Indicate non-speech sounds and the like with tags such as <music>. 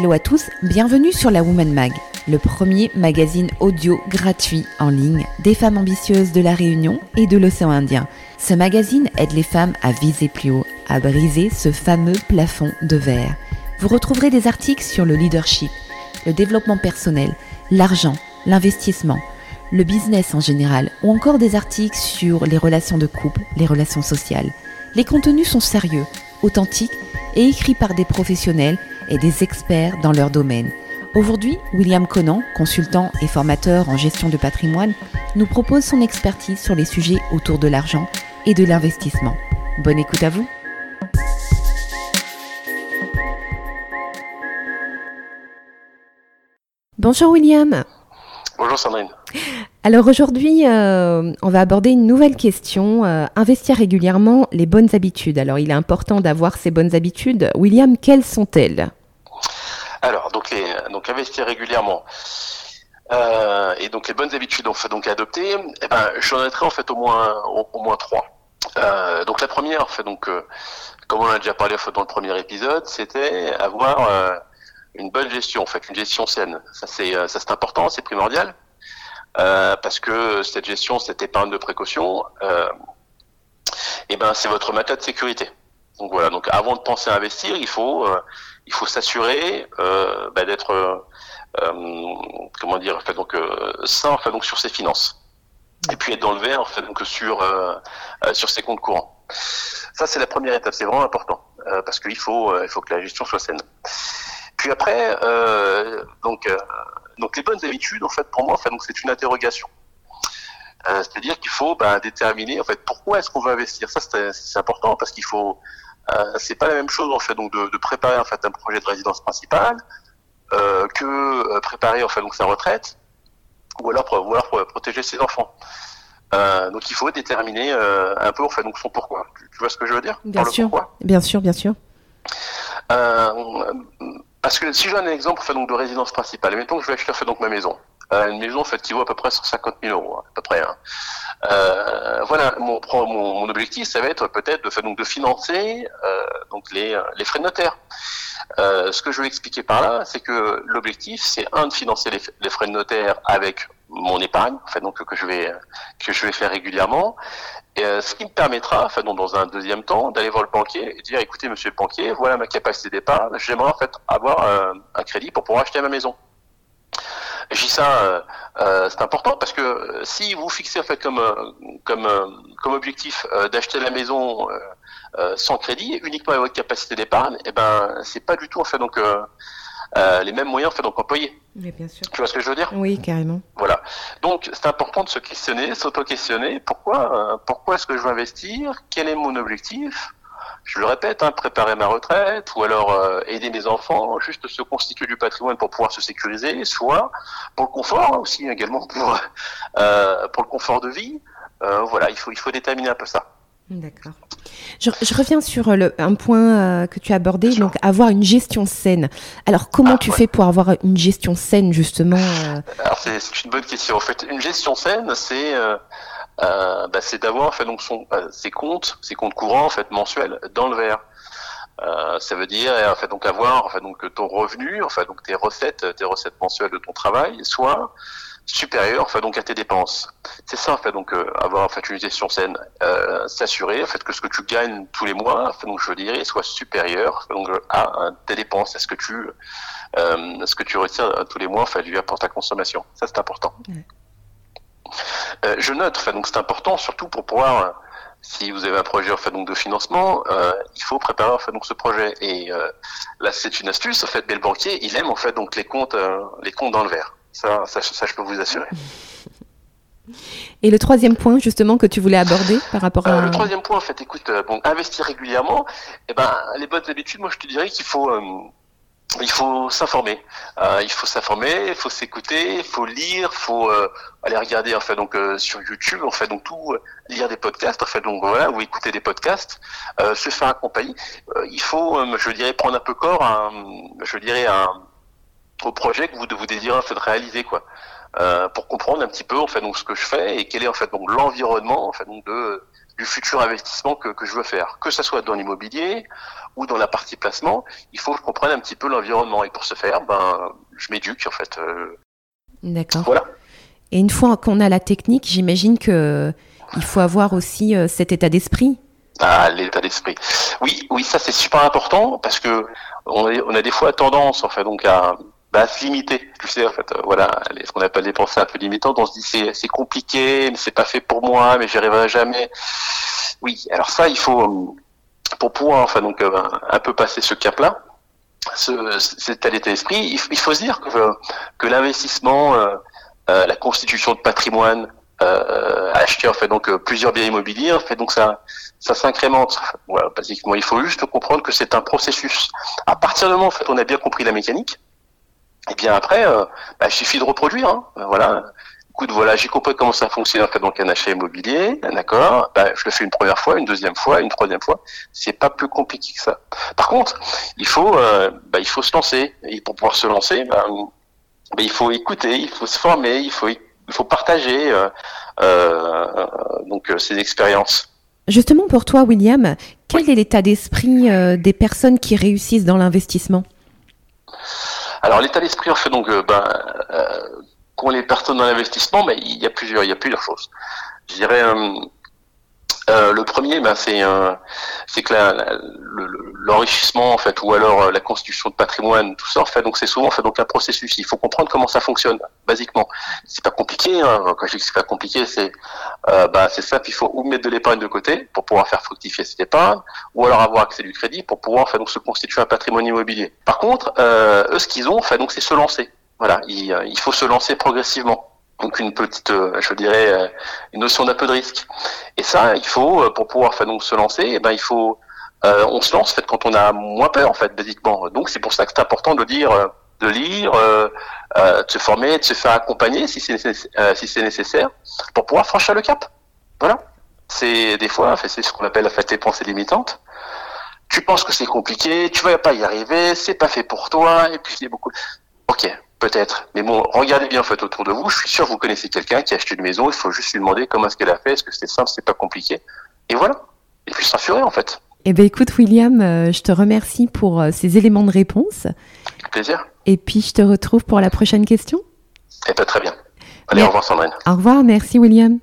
Hello à tous, bienvenue sur la Woman Mag, le premier magazine audio gratuit en ligne des femmes ambitieuses de la Réunion et de l'océan Indien. Ce magazine aide les femmes à viser plus haut, à briser ce fameux plafond de verre. Vous retrouverez des articles sur le leadership, le développement personnel, l'argent, l'investissement, le business en général, ou encore des articles sur les relations de couple, les relations sociales. Les contenus sont sérieux, authentiques et écrits par des professionnels et des experts dans leur domaine. Aujourd'hui, William Conan, consultant et formateur en gestion de patrimoine, nous propose son expertise sur les sujets autour de l'argent et de l'investissement. Bonne écoute à vous. Bonjour William. Bonjour Sandrine. Alors aujourd'hui, euh, on va aborder une nouvelle question, euh, investir régulièrement les bonnes habitudes. Alors il est important d'avoir ces bonnes habitudes. William, quelles sont-elles? Alors, donc, les, donc investir régulièrement. Euh, et donc les bonnes habitudes on fait donc adopter, eh ben, j'en noterai en fait au moins au, moins trois. donc la première, en fait, donc comme on a déjà parlé en fait, dans le premier épisode, c'était avoir une bonne gestion, en fait, une gestion saine. Ça c'est ça c'est important, c'est primordial. Euh, parce que cette gestion, cette épargne de précaution, euh, eh ben, c'est votre matelas de sécurité. Donc voilà. Donc avant de penser à investir, il faut euh, il faut s'assurer euh, bah, d'être euh, comment dire, donc sain, donc sur ses finances. Et puis être dans le vert, donc sur sur ses comptes courants. Ça c'est la première étape. C'est vraiment important parce qu'il faut il faut que la gestion soit saine. Puis après, donc donc les bonnes habitudes, en fait, pour moi, donc c'est une interrogation. Euh, c'est-à-dire qu'il faut ben, déterminer en fait pourquoi est-ce qu'on veut investir. Ça c'est important parce qu'il faut. Euh, c'est pas la même chose en fait donc de, de, préparer en fait un projet de résidence principale euh, que euh, préparer en fait donc sa retraite ou alors pour, ou pour protéger ses enfants. Euh, donc il faut déterminer un peu en fait donc son pourquoi. Tu, vois ce que je veux dire? Bien sûr. Bien sûr, bien sûr. Parce que si j'ai un exemple fait, donc, de résidence principale, mettons que je vais acheter fait, donc, ma maison. Euh, une maison fait, qui vaut à peu près 150 000 euros, hein, à peu près. Hein. Euh, voilà, mon, mon, mon, objectif, ça va être peut-être de, donc, de financer euh, donc les, les frais de notaire. Euh, ce que je vais expliquer par là, c'est que l'objectif, c'est un de financer les, les, frais de notaire avec mon épargne, en fait, donc que je vais que je vais faire régulièrement, et, euh, ce qui me permettra, enfin, donc, dans un deuxième temps, d'aller voir le banquier et dire, écoutez, monsieur le banquier, voilà ma capacité d'épargne, j'aimerais en fait avoir euh, un crédit pour pouvoir acheter ma maison. Ça, euh, euh c'est important parce que si vous fixez en fait comme comme comme objectif d'acheter la maison sans crédit, uniquement avec votre capacité d'épargne, et eh ben c'est pas du tout en fait donc euh, les mêmes moyens fait donc bien sûr. Tu vois ce que je veux dire? Oui, carrément. Voilà. Donc c'est important de se questionner, s'auto-questionner. Pourquoi, euh, pourquoi est-ce que je veux investir? Quel est mon objectif? Je le répète, hein, préparer ma retraite, ou alors euh, aider mes enfants, juste se constituer du patrimoine pour pouvoir se sécuriser, soit pour le confort hein, aussi également pour pour le confort de vie. voilà, il faut il faut déterminer un peu ça. D'accord. Je, je, reviens sur euh, le, un point euh, que tu as abordé, donc avoir une gestion saine. Alors, comment ah, tu ouais. fais pour avoir une gestion saine, justement euh... Alors, c'est une bonne question. En fait, une gestion saine, c'est euh, euh bah, d'avoir en fait, donc son, ses comptes, ses comptes courants en fait mensuels dans le vert. ça veut dire en fait donc avoir en fait donc ton revenu, enfin donc tes recettes, tes recettes mensuelles de ton travail, soit supérieur enfin donc à tes dépenses. C'est ça en fait donc euh, avoir en fait une gestion saine, euh, s'assurer en fait que ce que tu gagnes tous les mois, enfin, donc je dirais soit supérieur donc à tes dépenses, à ce que tu euh, ce que tu retires tous les mois enfin pour ta consommation. Ça c'est important. Euh, je note enfin donc c'est important surtout pour pouvoir si vous avez un projet en fait donc de financement, euh, il faut préparer en fait donc ce projet. Et euh, là, c'est une astuce. En fait, mais le banquier, il aime en fait donc les comptes, euh, les comptes dans le vert. Ça, ça, ça, je peux vous assurer. <laughs> Et le troisième point, justement, que tu voulais aborder par rapport à... Euh, le troisième point, en fait, écoute, euh, bon, investir régulièrement, eh ben, les bonnes habitudes, moi, je te dirais qu'il faut... Il faut s'informer. Euh, il faut s'informer, il faut s'écouter, il faut lire, il faut euh, aller regarder en fait donc euh, sur YouTube, en fait donc tout lire des podcasts, en fait donc voilà ou écouter des podcasts, se faire accompagner. il faut, je dirais, prendre un peu corps, je dirais au projet que vous, vous désirez en fait réaliser quoi. Pour comprendre un petit peu en fait donc ce que je fais et quel est en fait donc l'environnement en donc de du futur investissement que, que je veux faire. Que ce soit dans l'immobilier ou dans la partie placement, il faut que je comprenne un petit peu l'environnement. Et pour ce faire, ben, je m'éduque en fait. Euh. D'accord. Voilà. Et une fois qu'on a la technique, j'imagine que il faut avoir aussi euh, cet état d'esprit. Ah, l'état d'esprit. Oui, oui, ça c'est super important parce que on a, on a des fois tendance en fait donc à bah, se limiter. Tu sais, en fait, euh, voilà, ce qu'on appelle des pensées un peu limitantes. On se dit c'est c'est compliqué, mais c'est pas fait pour moi, mais j'y arriverai jamais. Oui, alors ça, il faut euh, pour pouvoir enfin donc euh, un peu passer ce cap-là, ce, cet état d'esprit, il, faut se dire que que l'investissement, la constitution de patrimoine, acheter en fait donc plusieurs biens immobiliers, en fait donc ça ça s'incrémente. Voilà, basiquement, il faut juste comprendre que c'est un processus. À partir du moment en fait on a bien compris la mécanique et bien après, euh, bah, il suffit de reproduire. Hein. Euh, voilà. Écoute, voilà, j'ai compris comment ça fonctionne en fait donc un achat immobilier, d'accord. Bah, je le fais une première fois, une deuxième fois, une troisième fois. C'est pas plus compliqué que ça. Par contre, il faut, euh, bah, il faut se lancer. Et pour pouvoir se lancer, il faut écouter, il faut se former, il faut, il faut partager euh, donc ces expériences. Justement pour toi, William, quel est l'état d'esprit des personnes qui réussissent dans l'investissement? Alors l'état d'esprit en fait donc euh, ben euh, qu'ont les personnes dans l'investissement, ben, il y a plusieurs il y a plusieurs choses. Je dirais euh, le premier, ben, c'est c'est que l'enrichissement en fait, ou alors euh, la constitution de patrimoine, tout ça en fait, donc c'est souvent en fait donc un processus. Il faut comprendre comment ça fonctionne, basiquement. C'est pas compliqué. Hein. Quand je dis que c'est pas compliqué, c'est bah, c'est simple. Il faut ou mettre de l'épargne de côté pour pouvoir faire fructifier cette épargne, ou alors avoir accès du crédit pour pouvoir fait donc se constituer un patrimoine immobilier. Par contre, eux, ce qu'ils ont, fait, donc c'est se lancer. Voilà, il, il faut se lancer progressivement donc une petite, euh, je dirais, euh, une notion d'un peu de risque. Et ça, il faut, euh, pour pouvoir enfin, donc, se lancer, eh ben, il faut, on se lance en fait, quand on a moins peur, en fait, basiquement. Donc c'est pour ça que c'est important de dire, de lire, de se former, de se faire accompagner si c'est si c'est nécessaire, pour pouvoir franchir le cap. Voilà. C'est des fois, c'est ce qu'on appelle la fait les pensées limitantes. Tu penses que c'est compliqué, tu vas pas y arriver, c'est pas fait pour toi, et puis a beaucoup. Ok, Peut-être. Mais bon, regardez bien en fait autour de vous. Je suis sûr que vous connaissez quelqu'un qui a acheté une maison. Il faut juste lui demander comment est-ce qu'elle a fait. Est-ce que c'est simple, c'est pas compliqué? Et voilà. Et puis se rassurer en fait. Eh ben écoute William, euh, je te remercie pour euh, ces éléments de réponse. Avec plaisir. Et puis je te retrouve pour la prochaine question. Eh ben très bien. Allez, au revoir Sandrine. Au revoir, merci William.